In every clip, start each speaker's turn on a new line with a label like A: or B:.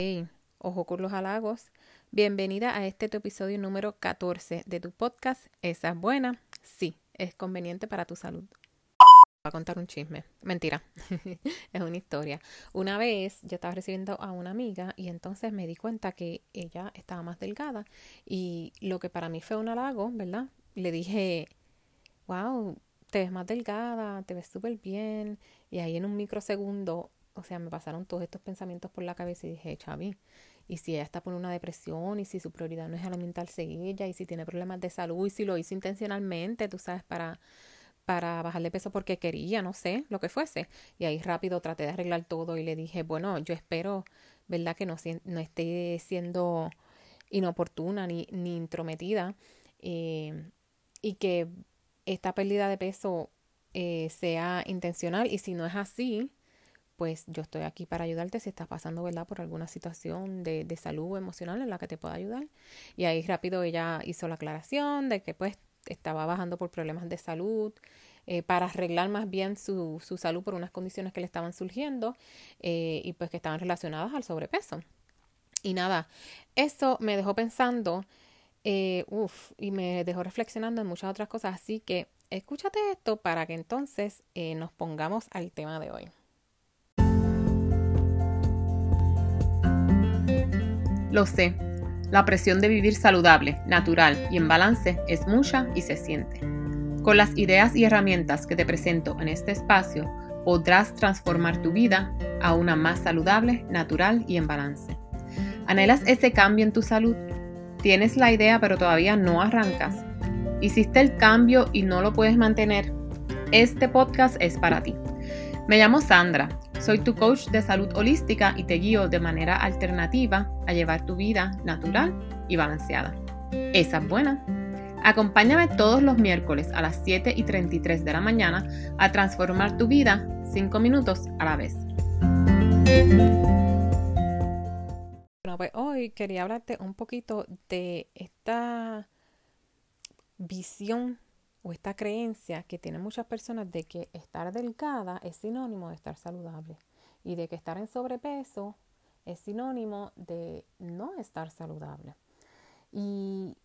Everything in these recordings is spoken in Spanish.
A: Hey, ojo con los halagos. Bienvenida a este tu episodio número 14 de tu podcast. ¿Esa es buena? Sí, es conveniente para tu salud. Voy a contar un chisme. Mentira, es una historia. Una vez yo estaba recibiendo a una amiga y entonces me di cuenta que ella estaba más delgada y lo que para mí fue un halago, ¿verdad? Le dije, wow, te ves más delgada, te ves súper bien. Y ahí en un microsegundo, o sea, me pasaron todos estos pensamientos por la cabeza y dije, Chavi, y si ella está por una depresión, y si su prioridad no es alimentarse ella, y si tiene problemas de salud, y si lo hizo intencionalmente, tú sabes, para, para bajarle peso porque quería, no sé, lo que fuese. Y ahí rápido traté de arreglar todo y le dije, bueno, yo espero, ¿verdad? Que no, no esté siendo inoportuna ni, ni intrometida eh, y que esta pérdida de peso eh, sea intencional y si no es así, pues yo estoy aquí para ayudarte si estás pasando, ¿verdad?, por alguna situación de, de salud emocional en la que te pueda ayudar. Y ahí rápido ella hizo la aclaración de que pues estaba bajando por problemas de salud, eh, para arreglar más bien su, su, salud por unas condiciones que le estaban surgiendo eh, y pues que estaban relacionadas al sobrepeso. Y nada, eso me dejó pensando, eh, uff, y me dejó reflexionando en muchas otras cosas, así que escúchate esto para que entonces eh, nos pongamos al tema de hoy.
B: Lo sé, la presión de vivir saludable, natural y en balance es mucha y se siente. Con las ideas y herramientas que te presento en este espacio, podrás transformar tu vida a una más saludable, natural y en balance. ¿Anhelas ese cambio en tu salud? ¿Tienes la idea pero todavía no arrancas? ¿Hiciste el cambio y no lo puedes mantener? Este podcast es para ti. Me llamo Sandra, soy tu coach de salud holística y te guío de manera alternativa a llevar tu vida natural y balanceada. Esa es buena. Acompáñame todos los miércoles a las 7 y 33 de la mañana a transformar tu vida 5 minutos a la vez.
A: Bueno, pues hoy quería hablarte un poquito de esta visión o esta creencia que tienen muchas personas de que estar delgada es sinónimo de estar saludable y de que estar en sobrepeso es sinónimo de no estar saludable. Y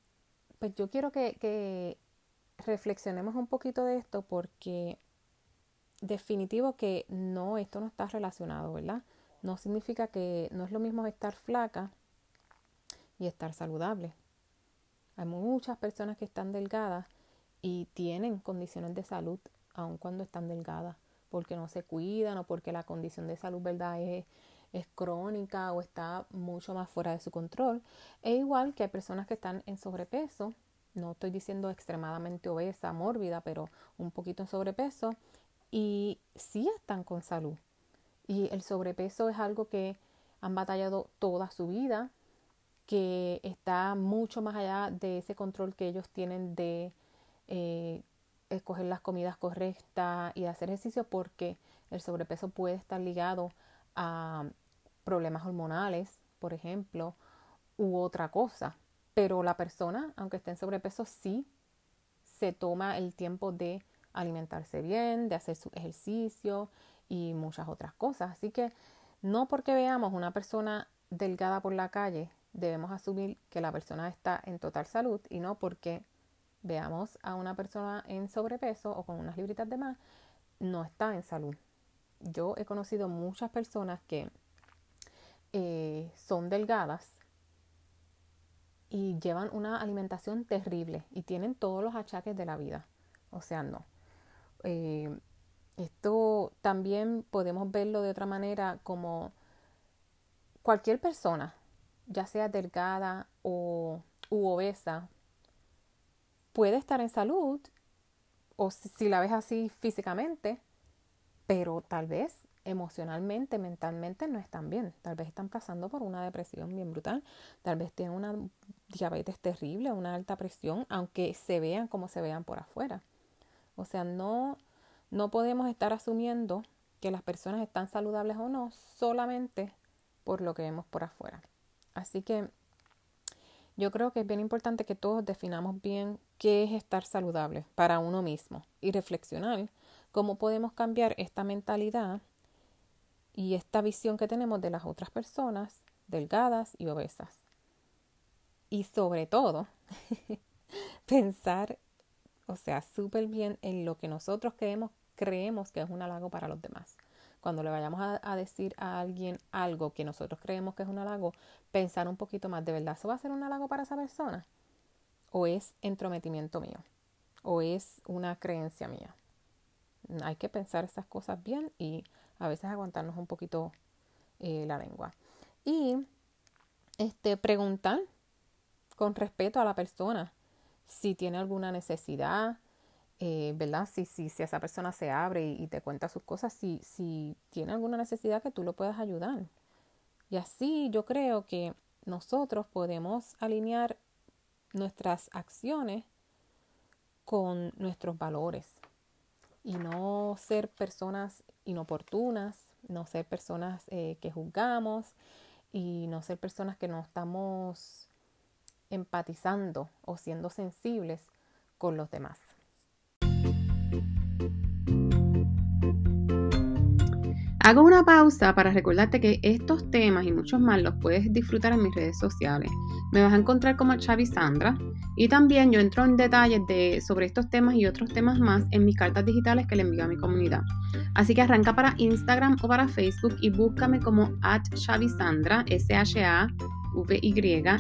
A: pues yo quiero que, reflexionemos un poquito de esto porque definitivo que no, esto no está relacionado, ¿verdad? No significa que no es lo mismo estar flaca y estar saludable. Hay muchas personas que están delgadas y tienen condiciones de salud aun cuando están delgadas, porque no se cuidan o porque la condición de salud, ¿verdad?, es, es crónica o está mucho más fuera de su control. E igual que hay personas que están en sobrepeso, no estoy diciendo extremadamente obesa, mórbida, pero un poquito en sobrepeso, y sí están con salud. Y el sobrepeso es algo que han batallado toda su vida, que está mucho más allá de ese control que ellos tienen de eh, escoger las comidas correctas y hacer ejercicio porque el sobrepeso puede estar ligado a problemas hormonales, por ejemplo, u otra cosa. Pero la persona, aunque esté en sobrepeso, sí se toma el tiempo de alimentarse bien, de hacer su ejercicio y muchas otras cosas. Así que no porque veamos una persona delgada por la calle, debemos asumir que la persona está en total salud y no porque veamos a una persona en sobrepeso o con unas libritas de más, no está en salud. Yo he conocido muchas personas que eh, son delgadas y llevan una alimentación terrible y tienen todos los achaques de la vida. O sea, no. Eh, esto también podemos verlo de otra manera como cualquier persona, ya sea delgada o u obesa, puede estar en salud, o si la ves así físicamente, pero tal vez emocionalmente, mentalmente no están bien. Tal vez están pasando por una depresión bien brutal. Tal vez tienen una diabetes terrible, una alta presión, aunque se vean como se vean por afuera. O sea, no, no podemos estar asumiendo que las personas están saludables o no solamente por lo que vemos por afuera. Así que yo creo que es bien importante que todos definamos bien qué es estar saludable para uno mismo y reflexionar cómo podemos cambiar esta mentalidad y esta visión que tenemos de las otras personas delgadas y obesas. Y sobre todo, pensar, o sea, súper bien en lo que nosotros creemos, creemos que es un halago para los demás. Cuando le vayamos a, decir a alguien algo que nosotros creemos que es un halago, pensar un poquito más, ¿de verdad eso va a ser un halago para esa persona? ¿O es entrometimiento mío? ¿O es una creencia mía? Hay que pensar esas cosas bien y a veces aguantarnos un poquito eh, la lengua. Y este, preguntar con respeto a la persona si tiene alguna necesidad, eh, ¿verdad? Si, si, si, esa persona se abre y, te cuenta sus cosas, si, si tiene alguna necesidad que tú lo puedas ayudar. Y así yo creo que nosotros podemos alinear nuestras acciones con nuestros valores y no ser personas inoportunas, no ser personas eh, que juzgamos y no ser personas que no estamos empatizando o siendo sensibles con los demás.
B: Hago una pausa para recordarte que estos temas y muchos más los puedes disfrutar en mis redes sociales. Me vas a encontrar como Chavi Sandra y también yo entro en detalles de, sobre estos temas y otros temas más en mis cartas digitales que le envío a mi comunidad. Así que arranca para Instagram o para Facebook y búscame como at Sandra, S-H-A V-Y-S-A-N-D-R-A,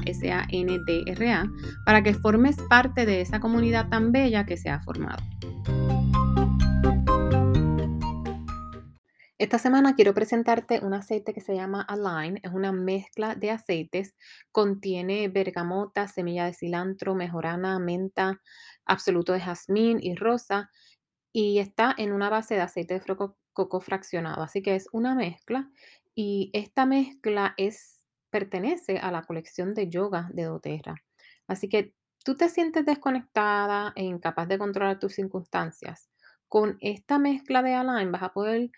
B: para que formes parte de esa comunidad tan bella que se ha formado. Esta semana quiero presentarte un aceite que se llama Align. Es una mezcla de aceites. Contiene bergamota, semilla de cilantro, mejorana, menta, absoluto de jazmín y rosa. Y está en una base de aceite de coco fraccionado. Así que es una mezcla. Y esta mezcla es, pertenece a la colección de yoga de doTERRA. Así que tú te sientes desconectada e incapaz de controlar tus circunstancias. Con esta mezcla de Align vas a poder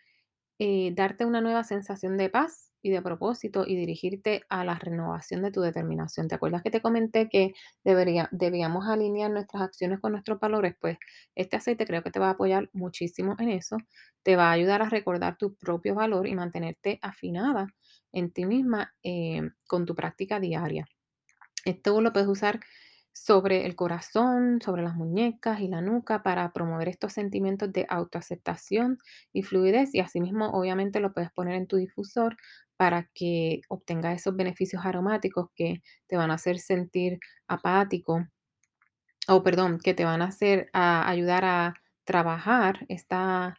B: eh, darte una nueva sensación de paz y de propósito y dirigirte a la renovación de tu determinación. ¿Te acuerdas que te comenté que debería, debíamos alinear nuestras acciones con nuestros valores? Pues este aceite creo que te va a apoyar muchísimo en eso. Te va a ayudar a recordar tu propio valor y mantenerte afinada en ti misma eh, con tu práctica diaria. Esto lo puedes usar sobre el corazón, sobre las muñecas y la nuca para promover estos sentimientos de autoaceptación y fluidez y asimismo obviamente lo puedes poner en tu difusor para que obtenga esos beneficios aromáticos que te van a hacer sentir apático o perdón, que te van a hacer a ayudar a trabajar esta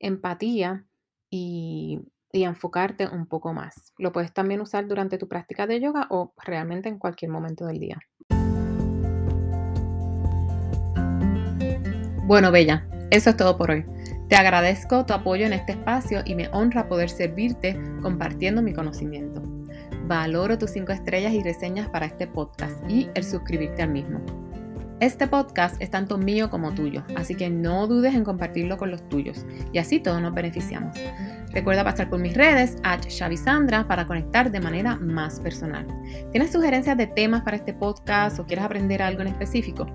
B: empatía y, y enfocarte un poco más. Lo puedes también usar durante tu práctica de yoga o realmente en cualquier momento del día. Bueno, Bella, eso es todo por hoy. Te agradezco tu apoyo en este espacio y me honra poder servirte compartiendo mi conocimiento. Valoro tus 5 estrellas y reseñas para este podcast y el suscribirte al mismo. Este podcast es tanto mío como tuyo, así que no dudes en compartirlo con los tuyos y así todos nos beneficiamos. Recuerda pasar por mis redes, at Sandra, para conectar de manera más personal. ¿Tienes sugerencias de temas para este podcast o quieres aprender algo en específico?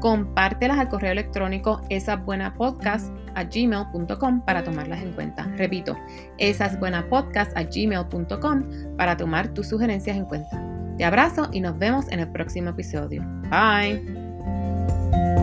B: Compártelas al correo electrónico esasbuenapodcast@gmail.com para tomarlas en cuenta. Repito, esasbuenapodcast@gmail.com para tomar tus sugerencias en cuenta. Te abrazo y nos vemos en el próximo episodio. Bye. thank you